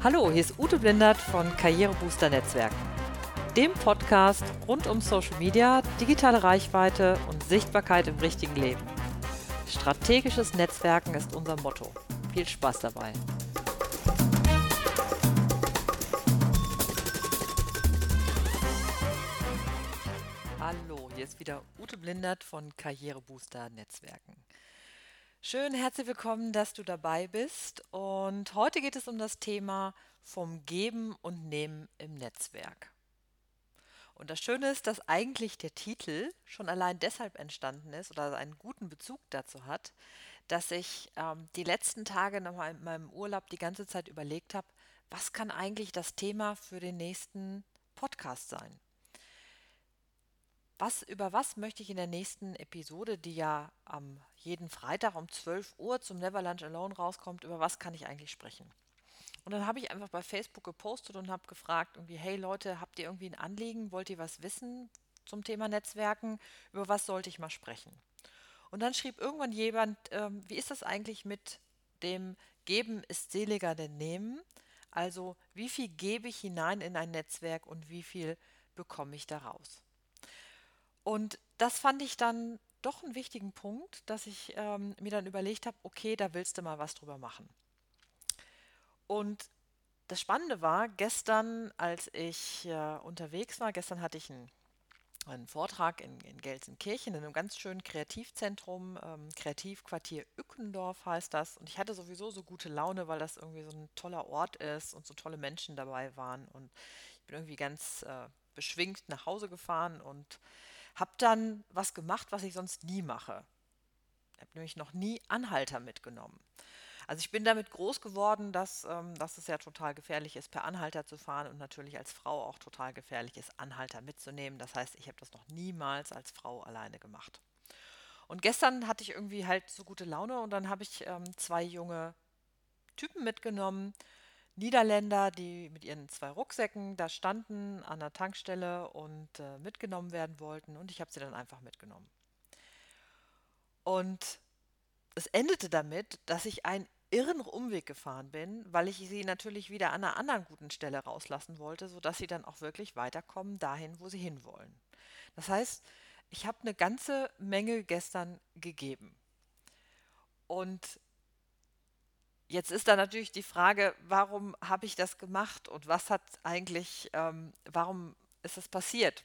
Hallo, hier ist Ute Blindert von Karrierebooster Netzwerken, dem Podcast rund um Social Media, digitale Reichweite und Sichtbarkeit im richtigen Leben. Strategisches Netzwerken ist unser Motto. Viel Spaß dabei. Hallo, hier ist wieder Ute Blindert von Karrierebooster Netzwerken. Schön, herzlich willkommen, dass du dabei bist. Und heute geht es um das Thema vom Geben und Nehmen im Netzwerk. Und das Schöne ist, dass eigentlich der Titel schon allein deshalb entstanden ist oder einen guten Bezug dazu hat, dass ich ähm, die letzten Tage noch mal in meinem Urlaub die ganze Zeit überlegt habe, was kann eigentlich das Thema für den nächsten Podcast sein? Was, über was möchte ich in der nächsten Episode, die ja am jeden Freitag um 12 Uhr zum Never Lunch Alone rauskommt, über was kann ich eigentlich sprechen? Und dann habe ich einfach bei Facebook gepostet und habe gefragt, irgendwie, hey Leute, habt ihr irgendwie ein Anliegen? Wollt ihr was wissen zum Thema Netzwerken? Über was sollte ich mal sprechen? Und dann schrieb irgendwann jemand, ähm, wie ist das eigentlich mit dem Geben ist seliger denn Nehmen? Also wie viel gebe ich hinein in ein Netzwerk und wie viel bekomme ich daraus? Und das fand ich dann doch einen wichtigen Punkt, dass ich ähm, mir dann überlegt habe, okay, da willst du mal was drüber machen. Und das Spannende war, gestern, als ich äh, unterwegs war, gestern hatte ich einen, einen Vortrag in, in, Gelsenkirchen in einem ganz schönen Kreativzentrum, ähm, Kreativquartier Ückendorf heißt das. Und ich hatte sowieso so gute Laune, weil das irgendwie so ein toller Ort ist und so tolle Menschen dabei waren. Und ich bin irgendwie ganz äh, beschwingt nach Hause gefahren und habe dann was gemacht, was ich sonst nie mache. Ich habe nämlich noch nie Anhalter mitgenommen. Also ich bin damit groß geworden, dass, ähm, dass es ja total gefährlich ist, per Anhalter zu fahren und natürlich als Frau auch total gefährlich ist, Anhalter mitzunehmen. Das heißt, ich habe das noch niemals als Frau alleine gemacht. Und gestern hatte ich irgendwie halt so gute Laune und dann habe ich ähm, zwei junge Typen mitgenommen, Niederländer, die mit ihren zwei Rucksäcken da standen an der Tankstelle und äh, mitgenommen werden wollten. Und ich habe sie dann einfach mitgenommen. Und es endete damit, dass ich einen irren Umweg gefahren bin, weil ich sie natürlich wieder an einer anderen guten Stelle rauslassen wollte, sodass sie dann auch wirklich weiterkommen dahin, wo sie hinwollen. Das heißt, ich habe eine ganze Menge gestern gegeben. Und Jetzt ist da natürlich die Frage, warum habe ich das gemacht und was hat eigentlich, ähm, warum ist das passiert?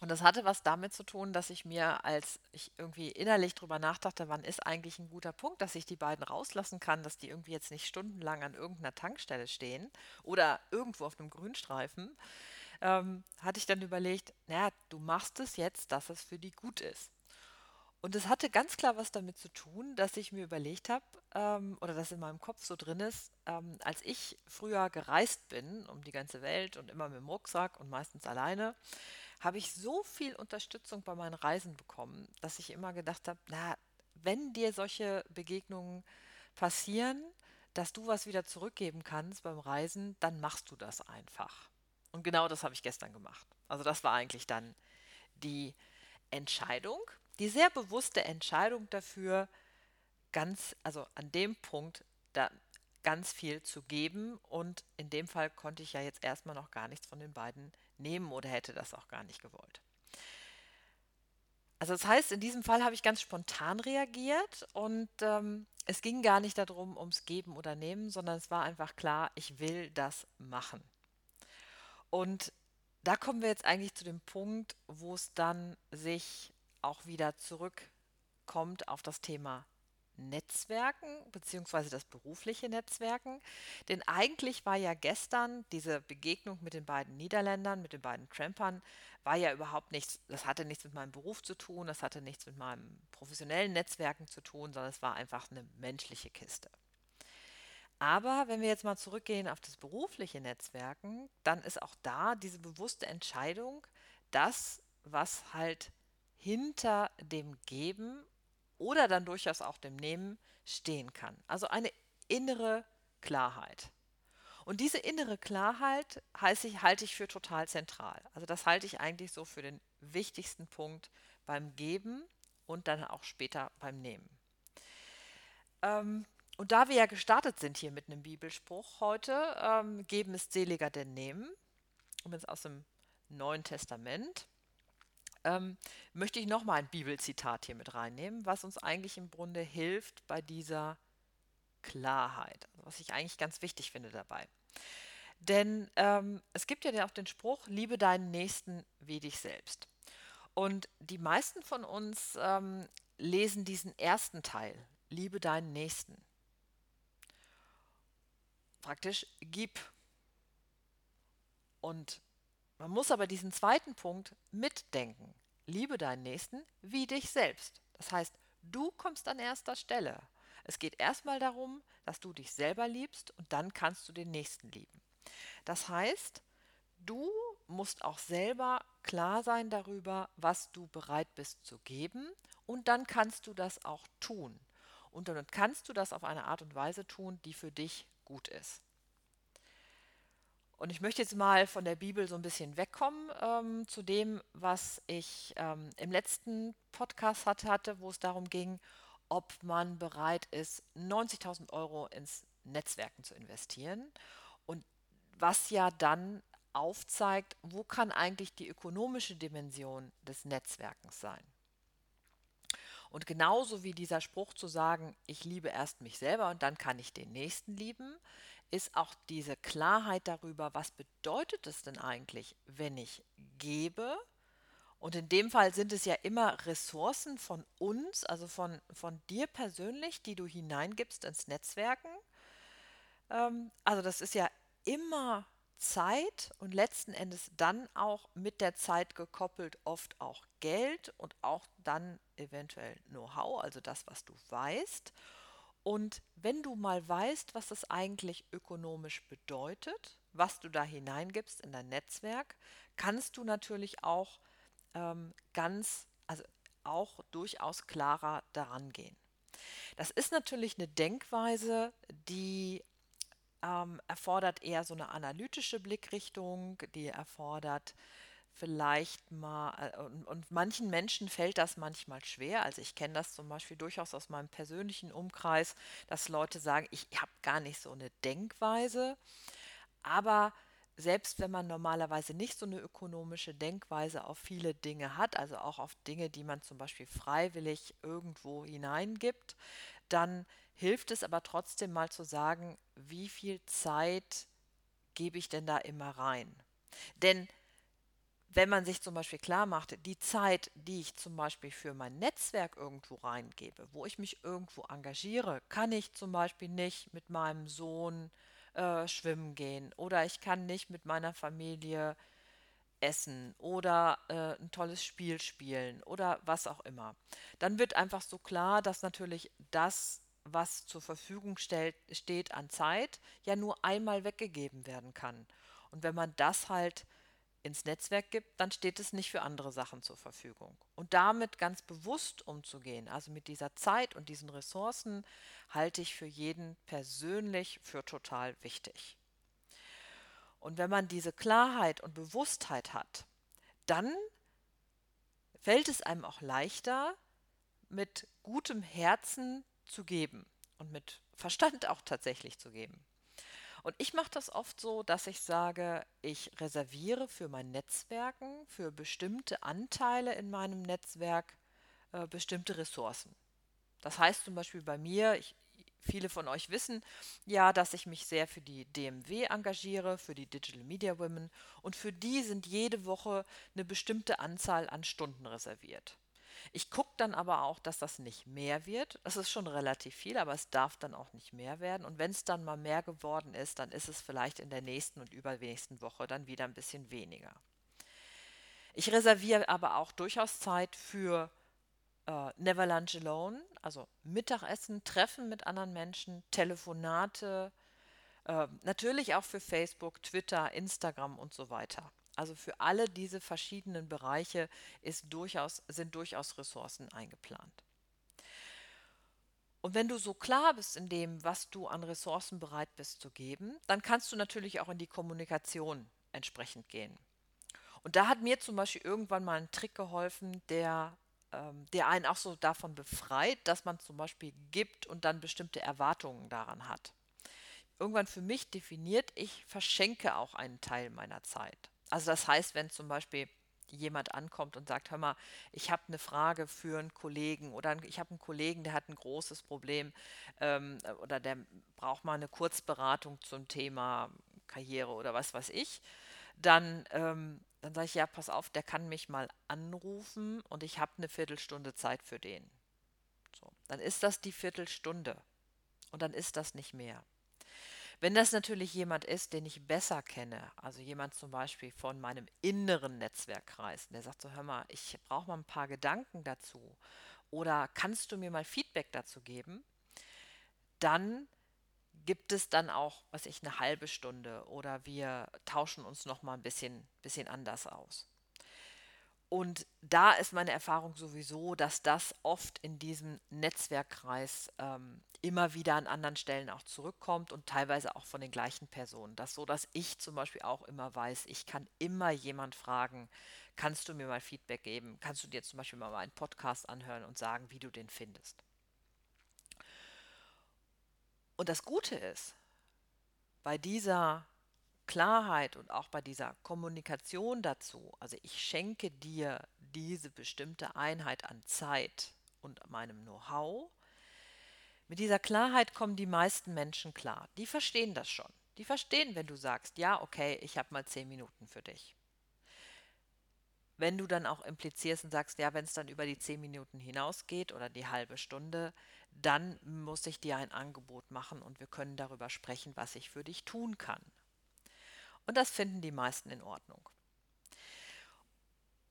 Und das hatte was damit zu tun, dass ich mir, als ich irgendwie innerlich drüber nachdachte, wann ist eigentlich ein guter Punkt, dass ich die beiden rauslassen kann, dass die irgendwie jetzt nicht stundenlang an irgendeiner Tankstelle stehen oder irgendwo auf einem Grünstreifen, ähm, hatte ich dann überlegt, naja, du machst es jetzt, dass es für die gut ist. Und es hatte ganz klar was damit zu tun, dass ich mir überlegt habe, ähm, oder das in meinem Kopf so drin ist, ähm, als ich früher gereist bin um die ganze Welt und immer mit dem Rucksack und meistens alleine, habe ich so viel Unterstützung bei meinen Reisen bekommen, dass ich immer gedacht habe, na, wenn dir solche Begegnungen passieren, dass du was wieder zurückgeben kannst beim Reisen, dann machst du das einfach. Und genau das habe ich gestern gemacht. Also das war eigentlich dann die Entscheidung, die sehr bewusste Entscheidung dafür, ganz, also an dem Punkt da ganz viel zu geben. Und in dem Fall konnte ich ja jetzt erstmal noch gar nichts von den beiden nehmen oder hätte das auch gar nicht gewollt. Also das heißt, in diesem Fall habe ich ganz spontan reagiert und ähm, es ging gar nicht darum, ums Geben oder Nehmen, sondern es war einfach klar, ich will das machen. Und da kommen wir jetzt eigentlich zu dem Punkt, wo es dann sich auch wieder zurückkommt auf das Thema Netzwerken beziehungsweise das berufliche Netzwerken. Denn eigentlich war ja gestern diese Begegnung mit den beiden Niederländern, mit den beiden Trampern, war ja überhaupt nichts, das hatte nichts mit meinem Beruf zu tun, das hatte nichts mit meinem professionellen Netzwerken zu tun, sondern es war einfach eine menschliche Kiste. Aber wenn wir jetzt mal zurückgehen auf das berufliche Netzwerken, dann ist auch da diese bewusste Entscheidung, das, was halt hinter dem Geben oder dann durchaus auch dem Nehmen stehen kann. Also eine innere Klarheit. Und diese innere Klarheit ich, halte ich für total zentral. Also das halte ich eigentlich so für den wichtigsten Punkt beim Geben und dann auch später beim Nehmen. Ähm, und da wir ja gestartet sind hier mit einem Bibelspruch heute, ähm, geben ist seliger denn nehmen, jetzt aus dem Neuen Testament, ähm, möchte ich nochmal ein Bibelzitat hier mit reinnehmen, was uns eigentlich im Grunde hilft bei dieser Klarheit, also was ich eigentlich ganz wichtig finde dabei. Denn ähm, es gibt ja auch den Spruch, liebe deinen Nächsten wie dich selbst. Und die meisten von uns ähm, lesen diesen ersten Teil, liebe deinen Nächsten. Praktisch gib. Und man muss aber diesen zweiten Punkt mitdenken. Liebe deinen Nächsten wie dich selbst. Das heißt, du kommst an erster Stelle. Es geht erstmal darum, dass du dich selber liebst und dann kannst du den Nächsten lieben. Das heißt, du musst auch selber klar sein darüber, was du bereit bist zu geben und dann kannst du das auch tun. Und dann kannst du das auf eine Art und Weise tun, die für dich gut ist. Und ich möchte jetzt mal von der Bibel so ein bisschen wegkommen ähm, zu dem, was ich ähm, im letzten Podcast hatte, hatte, wo es darum ging, ob man bereit ist, 90.000 Euro ins Netzwerken zu investieren. Und was ja dann aufzeigt, wo kann eigentlich die ökonomische Dimension des Netzwerkens sein. Und genauso wie dieser Spruch zu sagen, ich liebe erst mich selber und dann kann ich den Nächsten lieben, ist auch diese Klarheit darüber, was bedeutet es denn eigentlich, wenn ich gebe. Und in dem Fall sind es ja immer Ressourcen von uns, also von, von dir persönlich, die du hineingibst ins Netzwerken. Ähm, also das ist ja immer Zeit und letzten Endes dann auch mit der Zeit gekoppelt oft auch Geld und auch dann eventuell Know-how, also das, was du weißt. Und wenn du mal weißt, was das eigentlich ökonomisch bedeutet, was du da hineingibst in dein Netzwerk, kannst du natürlich auch ähm, ganz, also auch durchaus klarer daran gehen. Das ist natürlich eine Denkweise, die ähm, erfordert eher so eine analytische Blickrichtung, die erfordert vielleicht mal, äh, und, und, manchen Menschen fällt das manchmal schwer. Also ich kenne das zum Beispiel durchaus aus meinem persönlichen Umkreis, dass Leute sagen, ich habe gar nicht so eine Denkweise. Aber selbst wenn man normalerweise nicht so eine ökonomische Denkweise auf viele Dinge hat, also auch auf Dinge, die man zum Beispiel freiwillig irgendwo hineingibt, dann hilft es aber trotzdem mal zu sagen, wie viel Zeit gebe ich denn da immer rein? Denn wenn man sich zum Beispiel klar macht, die Zeit, die ich zum Beispiel für mein Netzwerk irgendwo reingebe, wo ich mich irgendwo engagiere, kann ich zum Beispiel nicht mit meinem Sohn äh, schwimmen gehen oder ich kann nicht mit meiner Familie essen oder äh, ein tolles Spiel spielen oder was auch immer. Dann wird einfach so klar, dass natürlich das, was zur Verfügung stellt, steht an Zeit, ja nur einmal weggegeben werden kann. Und wenn man das halt ins Netzwerk gibt, dann steht es nicht für andere Sachen zur Verfügung. Und damit ganz bewusst umzugehen, also mit dieser Zeit und diesen Ressourcen, halte ich für jeden persönlich für total wichtig. Und wenn man diese Klarheit und Bewusstheit hat, dann fällt es einem auch leichter, mit gutem Herzen zu geben und mit Verstand auch tatsächlich zu geben. Und ich mache das oft so, dass ich sage, ich reserviere für mein Netzwerken, für bestimmte Anteile in meinem Netzwerk äh, bestimmte Ressourcen. Das heißt zum Beispiel bei mir, ich, viele von euch wissen ja, dass ich mich sehr für die DMW engagiere, für die Digital Media Women und für die sind jede Woche eine bestimmte Anzahl an Stunden reserviert. Ich gucke dann aber auch, dass das nicht mehr wird. Das ist schon relativ viel, aber es darf dann auch nicht mehr werden. Und wenn es dann mal mehr geworden ist, dann ist es vielleicht in der nächsten und übernächsten Woche dann wieder ein bisschen weniger. Ich reserviere aber auch durchaus Zeit für äh, Never Lunch Alone, also Mittagessen, Treffen mit anderen Menschen, Telefonate, äh, natürlich auch für Facebook, Twitter, Instagram und so weiter. Also für alle diese verschiedenen Bereiche durchaus, sind durchaus Ressourcen eingeplant. Und wenn du so klar bist in dem, was du an Ressourcen bereit bist zu geben, dann kannst du natürlich auch in die Kommunikation entsprechend gehen. Und da hat mir zum Beispiel irgendwann mal ein Trick geholfen, der ähm, der einen auch so davon befreit, dass man zum Beispiel gibt und dann bestimmte Erwartungen daran hat. Irgendwann für mich definiert, ich verschenke auch einen Teil meiner Zeit. Also das heißt, wenn zum Beispiel jemand ankommt und sagt, hör mal, ich habe eine Frage für einen Kollegen oder ich habe einen Kollegen, der hat ein großes Problem ähm, oder der braucht mal eine Kurzberatung zum Thema Karriere oder was weiß ich, dann, ähm, dann sage ich, ja, pass auf, der kann mich mal anrufen und ich habe eine Viertelstunde Zeit für den. So, dann ist das die Viertelstunde und dann ist das nicht mehr. Wenn das natürlich jemand ist, den ich besser kenne, also jemand zum Beispiel von meinem inneren Netzwerkkreis, der sagt so, hör mal, ich brauche mal ein paar Gedanken dazu oder kannst du mir mal Feedback dazu geben, dann gibt es dann auch, was ich, eine halbe Stunde oder wir tauschen uns noch mal ein bisschen, bisschen anders aus. Und da ist meine Erfahrung sowieso, dass das oft in diesem Netzwerkkreis ähm, immer wieder an anderen Stellen auch zurückkommt und teilweise auch von den gleichen Personen. Das so, dass ich zum Beispiel auch immer weiß, ich kann immer jemand fragen, kannst du mir mal Feedback geben? Kannst du dir zum Beispiel mal einen Podcast anhören und sagen, wie du den findest? Und das Gute ist, bei dieser Klarheit und auch bei dieser Kommunikation dazu, also ich schenke dir diese bestimmte Einheit an Zeit und meinem Know-how, mit dieser Klarheit kommen die meisten Menschen klar. Die verstehen das schon. Die verstehen, wenn du sagst, ja, okay, ich habe mal zehn Minuten für dich. Wenn du dann auch implizierst und sagst, ja, wenn es dann über die zehn Minuten hinausgeht oder die halbe Stunde, dann muss ich dir ein Angebot machen und wir können darüber sprechen, was ich für dich tun kann. Und das finden die meisten in Ordnung.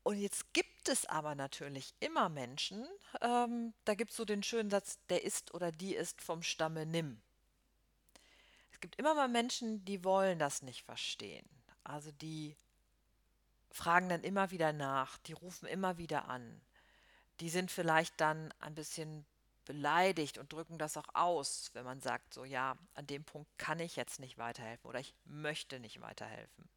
Und jetzt gibt es aber natürlich immer Menschen, ähm, da gibt es so den schönen Satz, der ist oder die ist vom Stamme nimm. Es gibt immer mal Menschen, die wollen das nicht verstehen. Also die fragen dann immer wieder nach, die rufen immer wieder an. Die sind vielleicht dann ein bisschen beleidigt und drücken das auch aus, wenn man sagt, so ja, an dem Punkt kann ich jetzt nicht weiterhelfen oder ich möchte nicht weiterhelfen.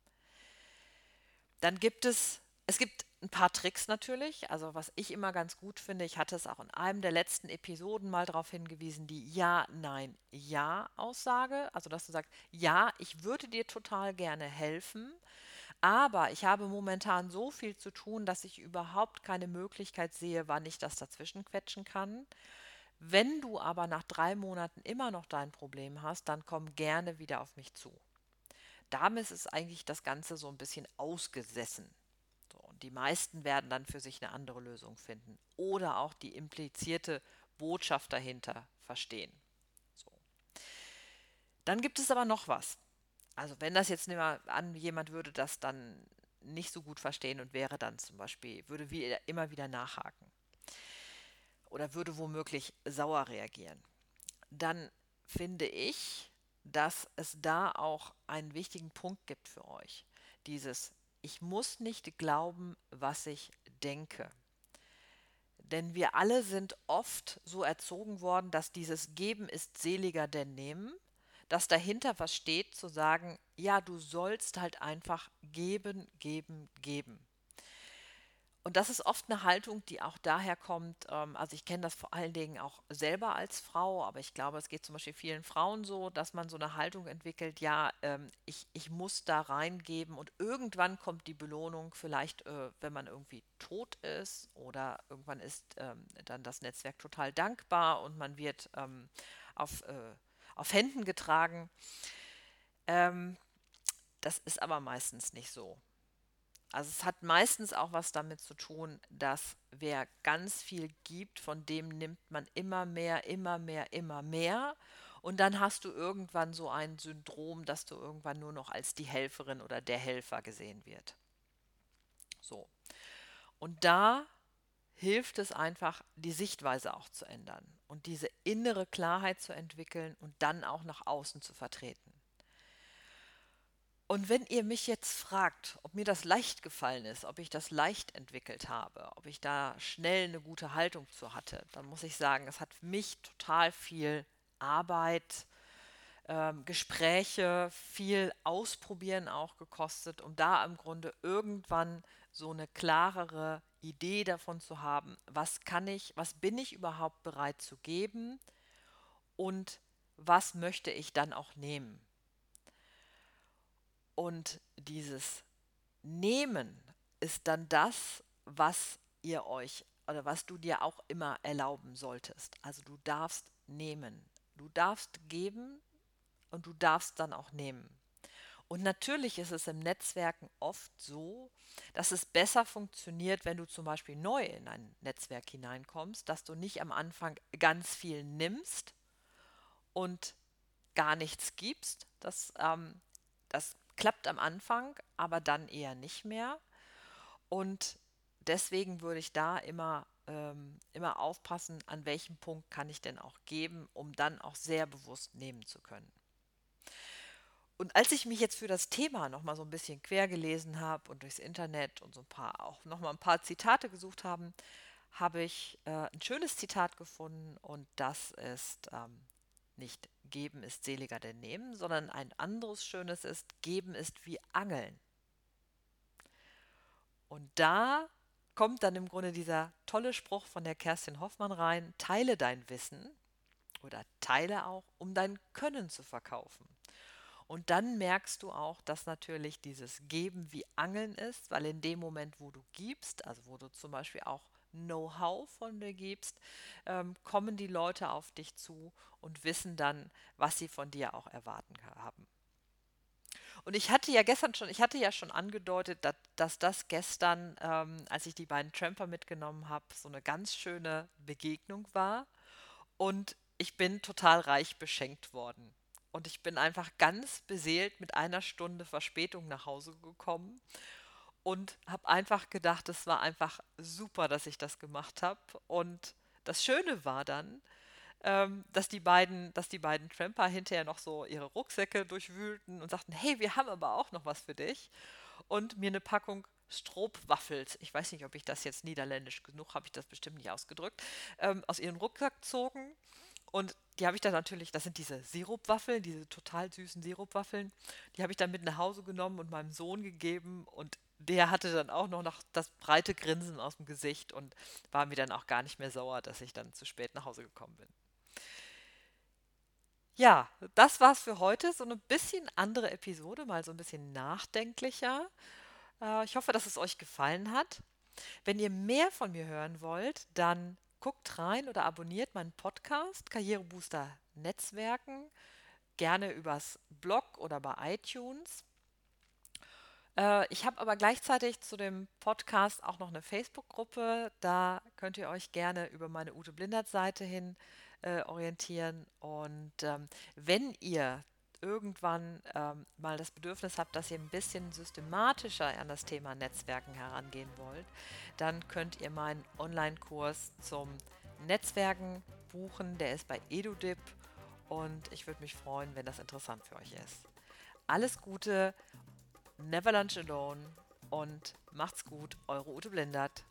Dann gibt es, es gibt ein paar Tricks natürlich, also was ich immer ganz gut finde, ich hatte es auch in einem der letzten Episoden mal darauf hingewiesen, die Ja, Nein, Ja-Aussage, also dass du sagst, ja, ich würde dir total gerne helfen, aber ich habe momentan so viel zu tun, dass ich überhaupt keine Möglichkeit sehe, wann ich das dazwischen quetschen kann. Wenn du aber nach drei Monaten immer noch dein Problem hast, dann komm gerne wieder auf mich zu. Damit ist eigentlich das Ganze so ein bisschen ausgesessen. So, und die meisten werden dann für sich eine andere Lösung finden oder auch die implizierte Botschaft dahinter verstehen. So. Dann gibt es aber noch was. Also wenn das jetzt an, jemand würde das dann nicht so gut verstehen und wäre dann zum Beispiel, würde wie, immer wieder nachhaken oder würde womöglich sauer reagieren, dann finde ich, dass es da auch einen wichtigen Punkt gibt für euch. Dieses, ich muss nicht glauben, was ich denke. Denn wir alle sind oft so erzogen worden, dass dieses Geben ist seliger denn Nehmen, dass dahinter was steht, zu sagen, ja, du sollst halt einfach geben, geben, geben. Und das ist oft eine Haltung, die auch daher kommt, ähm, also ich kenne das vor allen Dingen auch selber als Frau, aber ich glaube, es geht zum Beispiel vielen Frauen so, dass man so eine Haltung entwickelt, ja, ähm, ich, ich muss da reingeben und irgendwann kommt die Belohnung, vielleicht äh, wenn man irgendwie tot ist oder irgendwann ist ähm, dann das Netzwerk total dankbar und man wird ähm, auf, äh, auf Händen getragen. Ähm, das ist aber meistens nicht so. Also es hat meistens auch was damit zu tun, dass wer ganz viel gibt, von dem nimmt man immer mehr, immer mehr, immer mehr. Und dann hast du irgendwann so ein Syndrom, dass du irgendwann nur noch als die Helferin oder der Helfer gesehen wird. So. Und da hilft es einfach, die Sichtweise auch zu ändern und diese innere Klarheit zu entwickeln und dann auch nach außen zu vertreten. Und wenn ihr mich jetzt fragt, ob mir das leicht gefallen ist, ob ich das leicht entwickelt habe, ob ich da schnell eine gute Haltung zu hatte, dann muss ich sagen, es hat für mich total viel Arbeit, ähm, Gespräche, viel Ausprobieren auch gekostet, um da im Grunde irgendwann so eine klarere Idee davon zu haben, was kann ich, was bin ich überhaupt bereit zu geben und was möchte ich dann auch nehmen. Und dieses Nehmen ist dann das, was ihr euch oder was du dir auch immer erlauben solltest. Also du darfst nehmen, du darfst geben und du darfst dann auch nehmen. Und natürlich ist es im Netzwerken oft so, dass es besser funktioniert, wenn du zum Beispiel neu in ein Netzwerk hineinkommst, dass du nicht am Anfang ganz viel nimmst und gar nichts gibst. Das, ähm, das klappt am Anfang, aber dann eher nicht mehr. Und deswegen würde ich da immer, ähm, immer aufpassen, an welchem Punkt kann ich denn auch geben, um dann auch sehr bewusst nehmen zu können. Und als ich mich jetzt für das Thema nochmal so ein bisschen quer gelesen habe und durchs Internet und so ein paar auch nochmal ein paar Zitate gesucht haben, habe ich äh, ein schönes Zitat gefunden und das ist ähm, nicht geben ist seliger denn nehmen, sondern ein anderes schönes ist geben ist wie angeln. Und da kommt dann im Grunde dieser tolle Spruch von der Kerstin Hoffmann rein, teile dein Wissen oder teile auch, um dein Können zu verkaufen. Und dann merkst du auch, dass natürlich dieses Geben wie Angeln ist, weil in dem Moment, wo du gibst, also wo du zum Beispiel auch Know-how von dir gibst, ähm, kommen die Leute auf dich zu und wissen dann, was sie von dir auch erwarten haben. Und ich hatte ja gestern schon, ich hatte ja schon angedeutet, dass, dass das gestern, ähm, als ich die beiden Tramper mitgenommen habe, so eine ganz schöne Begegnung war. Und ich bin total reich beschenkt worden. Und ich bin einfach ganz beseelt mit einer Stunde Verspätung nach Hause gekommen und habe einfach gedacht, es war einfach super, dass ich das gemacht habe. Und das Schöne war dann, ähm, dass die beiden, dass die beiden Tramper hinterher noch so ihre Rucksäcke durchwühlten und sagten, hey, wir haben aber auch noch was für dich. Und mir eine Packung Stroopwaffels, ich weiß nicht, ob ich das jetzt niederländisch genug, habe ich das bestimmt nicht ausgedrückt, ähm, aus ihren Rucksack zogen und die habe ich dann natürlich, das sind diese Sirupwaffeln, diese total süßen Sirupwaffeln. Die habe ich dann mit nach Hause genommen und meinem Sohn gegeben und der hatte dann auch noch das breite Grinsen aus dem Gesicht und war mir dann auch gar nicht mehr sauer, dass ich dann zu spät nach Hause gekommen bin. Ja, das war's für heute. So eine bisschen andere Episode, mal so ein bisschen nachdenklicher. Äh, ich hoffe, dass es euch gefallen hat. Wenn ihr mehr von mir hören wollt, dann guckt rein oder abonniert meinen Podcast Karrierebooster Netzwerken, gerne übers Blog oder bei iTunes. Äh, ich habe aber gleichzeitig zu dem Podcast auch noch eine Facebook-Gruppe. Da könnt ihr euch gerne über meine Ute Blindert-Seite hin äh, orientieren. Und ähm, wenn ihr irgendwann ähm, mal das Bedürfnis habt, dass ihr ein bisschen systematischer an das Thema Netzwerken herangehen wollt, dann könnt ihr meinen Online-Kurs zum Netzwerken buchen. Der ist bei EduDip und ich würde mich freuen, wenn das interessant für euch ist. Alles Gute, never lunch alone und macht's gut, eure Ute Blindert.